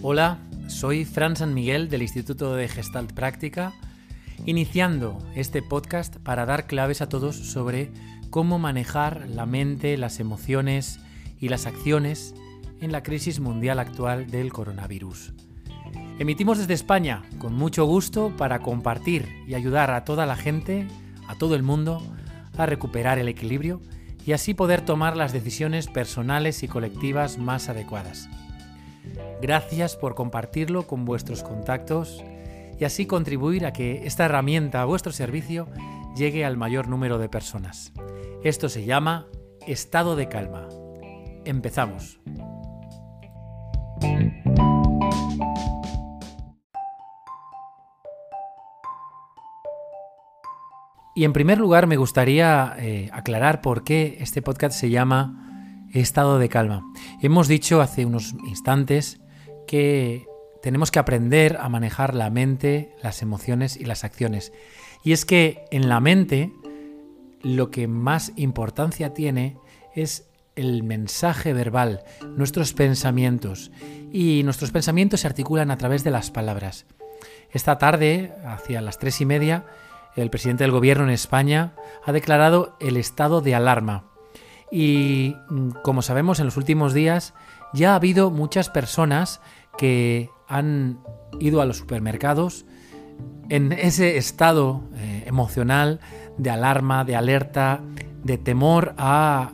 Hola, soy Fran San Miguel del Instituto de Gestalt Práctica, iniciando este podcast para dar claves a todos sobre cómo manejar la mente, las emociones y las acciones en la crisis mundial actual del coronavirus. Emitimos desde España con mucho gusto para compartir y ayudar a toda la gente, a todo el mundo, a recuperar el equilibrio y así poder tomar las decisiones personales y colectivas más adecuadas. Gracias por compartirlo con vuestros contactos y así contribuir a que esta herramienta a vuestro servicio llegue al mayor número de personas. Esto se llama estado de calma. Empezamos. Y en primer lugar me gustaría eh, aclarar por qué este podcast se llama Estado de Calma. Hemos dicho hace unos instantes que tenemos que aprender a manejar la mente, las emociones y las acciones. Y es que en la mente lo que más importancia tiene es el mensaje verbal, nuestros pensamientos. Y nuestros pensamientos se articulan a través de las palabras. Esta tarde, hacia las tres y media, el presidente del gobierno en España ha declarado el estado de alarma. Y mm, como sabemos, en los últimos días ya ha habido muchas personas que han ido a los supermercados en ese estado eh, emocional de alarma, de alerta, de temor a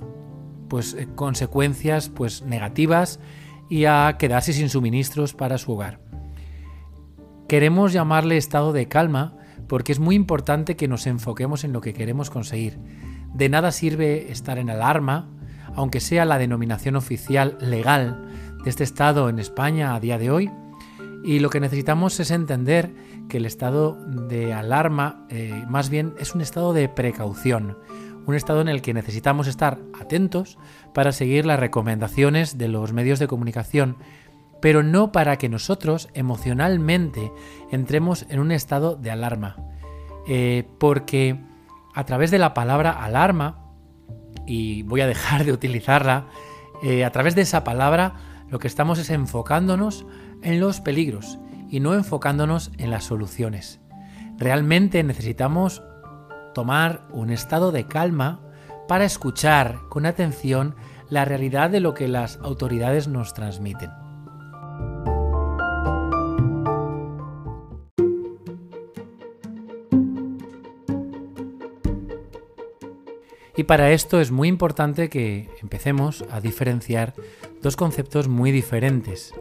pues eh, consecuencias pues negativas y a quedarse sin suministros para su hogar. Queremos llamarle estado de calma porque es muy importante que nos enfoquemos en lo que queremos conseguir. De nada sirve estar en alarma, aunque sea la denominación oficial legal de este estado en España a día de hoy, y lo que necesitamos es entender que el estado de alarma eh, más bien es un estado de precaución, un estado en el que necesitamos estar atentos para seguir las recomendaciones de los medios de comunicación pero no para que nosotros emocionalmente entremos en un estado de alarma. Eh, porque a través de la palabra alarma, y voy a dejar de utilizarla, eh, a través de esa palabra lo que estamos es enfocándonos en los peligros y no enfocándonos en las soluciones. Realmente necesitamos tomar un estado de calma para escuchar con atención la realidad de lo que las autoridades nos transmiten. Y para esto es muy importante que empecemos a diferenciar dos conceptos muy diferentes.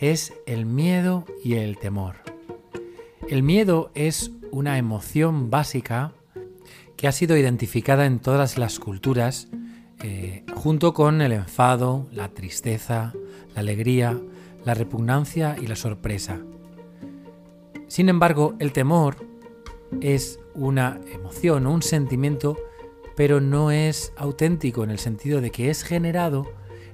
Es el miedo y el temor. El miedo es una emoción básica que ha sido identificada en todas las culturas eh, junto con el enfado, la tristeza, la alegría, la repugnancia y la sorpresa. Sin embargo, el temor es una emoción o un sentimiento pero no es auténtico en el sentido de que es generado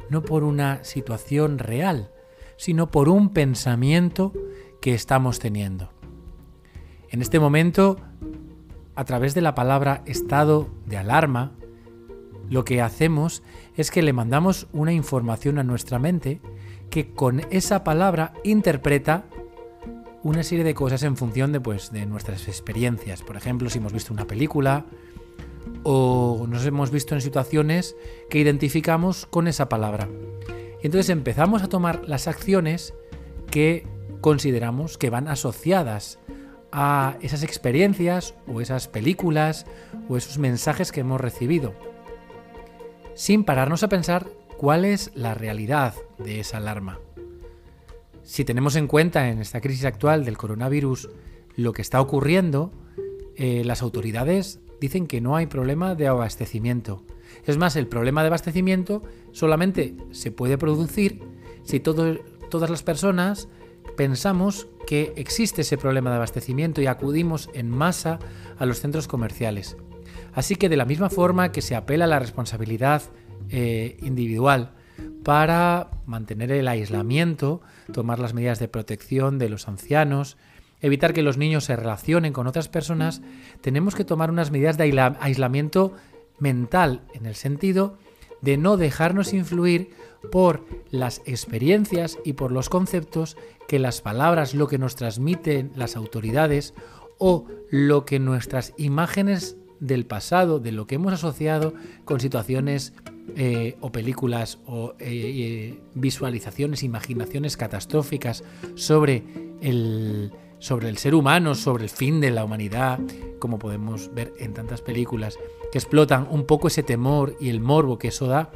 no por una situación real, sino por un pensamiento que estamos teniendo. En este momento, a través de la palabra estado de alarma, lo que hacemos es que le mandamos una información a nuestra mente que con esa palabra interpreta una serie de cosas en función de, pues, de nuestras experiencias. Por ejemplo, si hemos visto una película, o nos hemos visto en situaciones que identificamos con esa palabra. Y entonces empezamos a tomar las acciones que consideramos que van asociadas a esas experiencias o esas películas o esos mensajes que hemos recibido, sin pararnos a pensar cuál es la realidad de esa alarma. Si tenemos en cuenta en esta crisis actual del coronavirus lo que está ocurriendo, eh, las autoridades dicen que no hay problema de abastecimiento. Es más, el problema de abastecimiento solamente se puede producir si todas las personas pensamos que existe ese problema de abastecimiento y acudimos en masa a los centros comerciales. Así que de la misma forma que se apela a la responsabilidad eh, individual para mantener el aislamiento, tomar las medidas de protección de los ancianos, evitar que los niños se relacionen con otras personas, tenemos que tomar unas medidas de aislamiento mental, en el sentido de no dejarnos influir por las experiencias y por los conceptos que las palabras, lo que nos transmiten las autoridades o lo que nuestras imágenes del pasado, de lo que hemos asociado con situaciones eh, o películas o eh, eh, visualizaciones, imaginaciones catastróficas sobre el, sobre el ser humano, sobre el fin de la humanidad, como podemos ver en tantas películas, que explotan un poco ese temor y el morbo que eso da,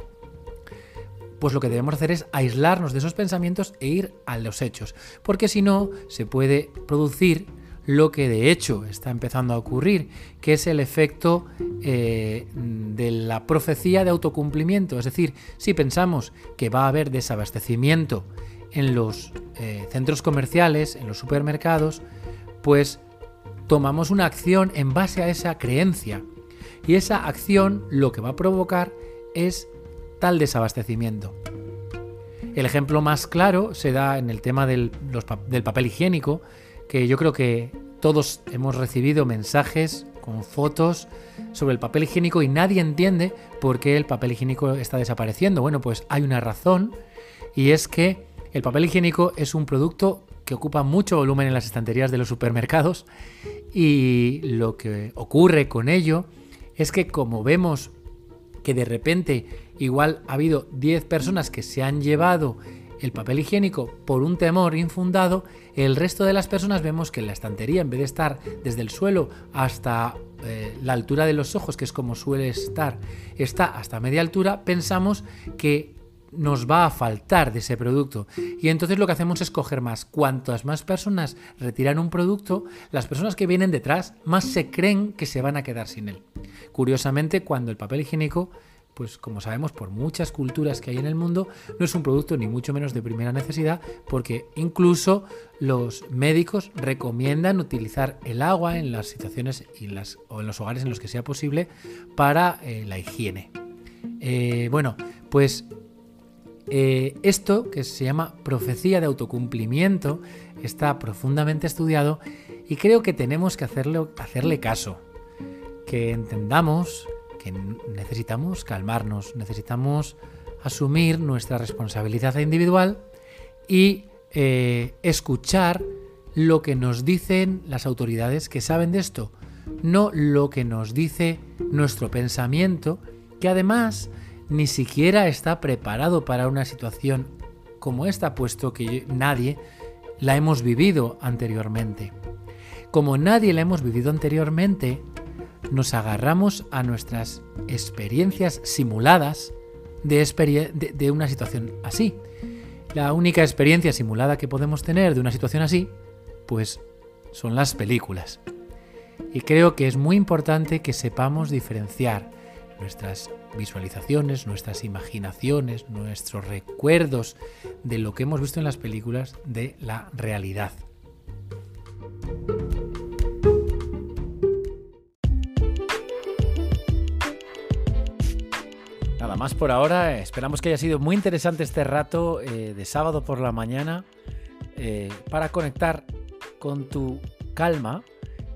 pues lo que debemos hacer es aislarnos de esos pensamientos e ir a los hechos, porque si no se puede producir lo que de hecho está empezando a ocurrir, que es el efecto eh, de la profecía de autocumplimiento. Es decir, si pensamos que va a haber desabastecimiento en los eh, centros comerciales, en los supermercados, pues tomamos una acción en base a esa creencia. Y esa acción lo que va a provocar es tal desabastecimiento. El ejemplo más claro se da en el tema del, del papel higiénico, que yo creo que todos hemos recibido mensajes con fotos sobre el papel higiénico y nadie entiende por qué el papel higiénico está desapareciendo. Bueno, pues hay una razón y es que el papel higiénico es un producto que ocupa mucho volumen en las estanterías de los supermercados y lo que ocurre con ello es que como vemos que de repente igual ha habido 10 personas que se han llevado el papel higiénico por un temor infundado, el resto de las personas vemos que la estantería, en vez de estar desde el suelo hasta eh, la altura de los ojos, que es como suele estar, está hasta media altura, pensamos que nos va a faltar de ese producto. Y entonces lo que hacemos es coger más. Cuantas más personas retiran un producto, las personas que vienen detrás más se creen que se van a quedar sin él. Curiosamente, cuando el papel higiénico pues como sabemos por muchas culturas que hay en el mundo, no es un producto ni mucho menos de primera necesidad, porque incluso los médicos recomiendan utilizar el agua en las situaciones y las, o en los hogares en los que sea posible para eh, la higiene. Eh, bueno, pues eh, esto que se llama profecía de autocumplimiento está profundamente estudiado y creo que tenemos que hacerle, caso, que entendamos necesitamos calmarnos, necesitamos asumir nuestra responsabilidad individual y eh, escuchar lo que nos dicen las autoridades que saben de esto, no lo que nos dice nuestro pensamiento, que además ni siquiera está preparado para una situación como esta, puesto que nadie la hemos vivido anteriormente. Como nadie la hemos vivido anteriormente, nos agarramos a nuestras experiencias simuladas de, una situación así. La única experiencia simulada que podemos tener de una situación así, pues son las películas. Y creo que es muy importante que sepamos diferenciar nuestras visualizaciones, nuestras imaginaciones, nuestros recuerdos de lo que hemos visto en las películas de la realidad. Nada más por ahora. Esperamos que haya sido muy interesante este rato eh, de sábado por la mañana eh, para conectar con tu calma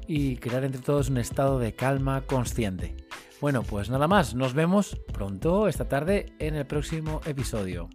y crear entre todos un estado de calma consciente. Bueno, pues nada más. Nos vemos pronto esta tarde en el próximo episodio.